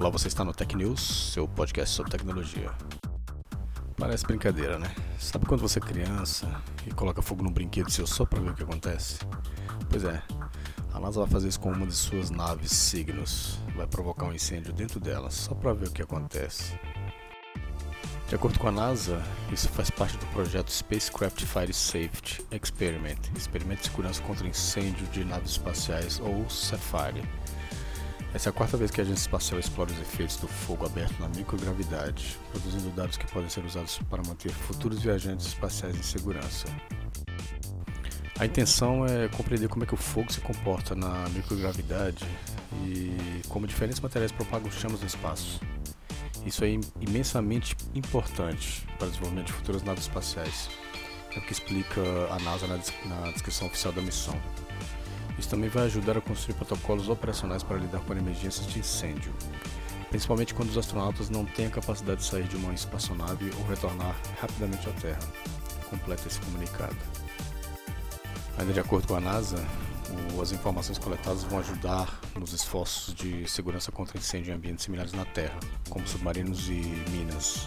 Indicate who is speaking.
Speaker 1: Olá, você está no Tech News, seu podcast sobre tecnologia. Parece brincadeira, né? Sabe quando você é criança e coloca fogo num brinquedo seu só para ver o que acontece? Pois é, a NASA vai fazer isso com uma de suas naves Cygnus. Vai provocar um incêndio dentro dela só para ver o que acontece. De acordo com a NASA, isso faz parte do projeto Spacecraft Fire Safety Experiment, experimento de segurança contra incêndio de naves espaciais ou SAFARE essa é a quarta vez que a agência espacial explora os efeitos do fogo aberto na microgravidade, produzindo dados que podem ser usados para manter futuros viajantes espaciais em segurança. A intenção é compreender como é que o fogo se comporta na microgravidade e como diferentes materiais propagam chamas no espaço. Isso é imensamente importante para o desenvolvimento de futuras naves espaciais, é o que explica a NASA na descrição oficial da missão. Isso também vai ajudar a construir protocolos operacionais para lidar com emergências de incêndio, principalmente quando os astronautas não têm a capacidade de sair de uma espaçonave ou retornar rapidamente à Terra. Completa esse comunicado. Ainda de acordo com a NASA, as informações coletadas vão ajudar nos esforços de segurança contra incêndio em ambientes similares na Terra, como submarinos e minas,